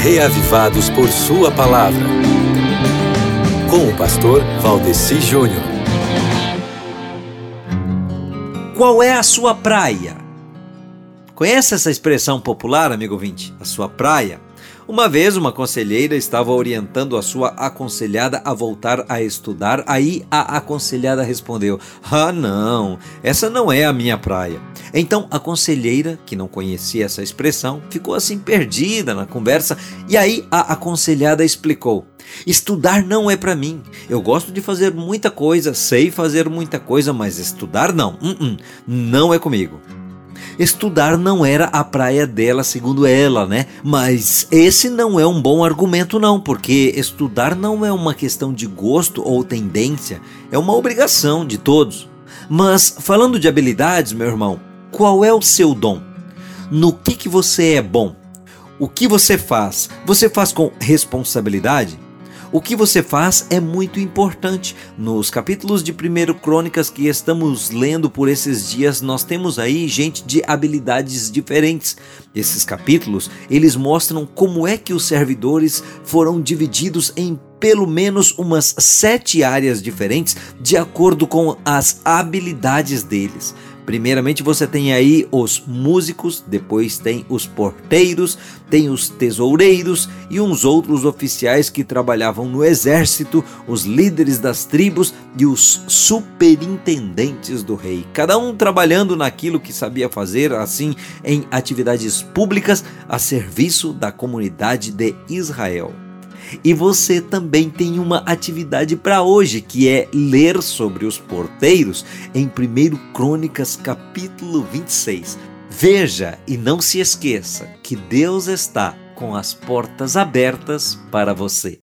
reavivados por Sua palavra. Com o pastor Valdeci Júnior. Qual é a sua praia? Conhece essa expressão popular, amigo ouvinte? A sua praia? Uma vez, uma conselheira estava orientando a sua aconselhada a voltar a estudar. Aí a aconselhada respondeu: Ah, não, essa não é a minha praia. Então a conselheira, que não conhecia essa expressão, ficou assim perdida na conversa. E aí a aconselhada explicou: Estudar não é para mim. Eu gosto de fazer muita coisa, sei fazer muita coisa, mas estudar não. Uh -uh, não é comigo. Estudar não era a praia dela, segundo ela, né? Mas esse não é um bom argumento, não, porque estudar não é uma questão de gosto ou tendência, é uma obrigação de todos. Mas falando de habilidades, meu irmão, qual é o seu dom? No que, que você é bom? O que você faz? Você faz com responsabilidade? O que você faz é muito importante. Nos capítulos de 1 Crônicas que estamos lendo por esses dias, nós temos aí gente de habilidades diferentes. Esses capítulos, eles mostram como é que os servidores foram divididos em pelo menos umas sete áreas diferentes de acordo com as habilidades deles. Primeiramente você tem aí os músicos, depois tem os porteiros, tem os tesoureiros e uns outros oficiais que trabalhavam no exército, os líderes das tribos e os superintendentes do rei. Cada um trabalhando naquilo que sabia fazer, assim, em atividades públicas a serviço da comunidade de Israel. E você também tem uma atividade para hoje, que é ler sobre os porteiros em 1 Crônicas, capítulo 26. Veja e não se esqueça que Deus está com as portas abertas para você.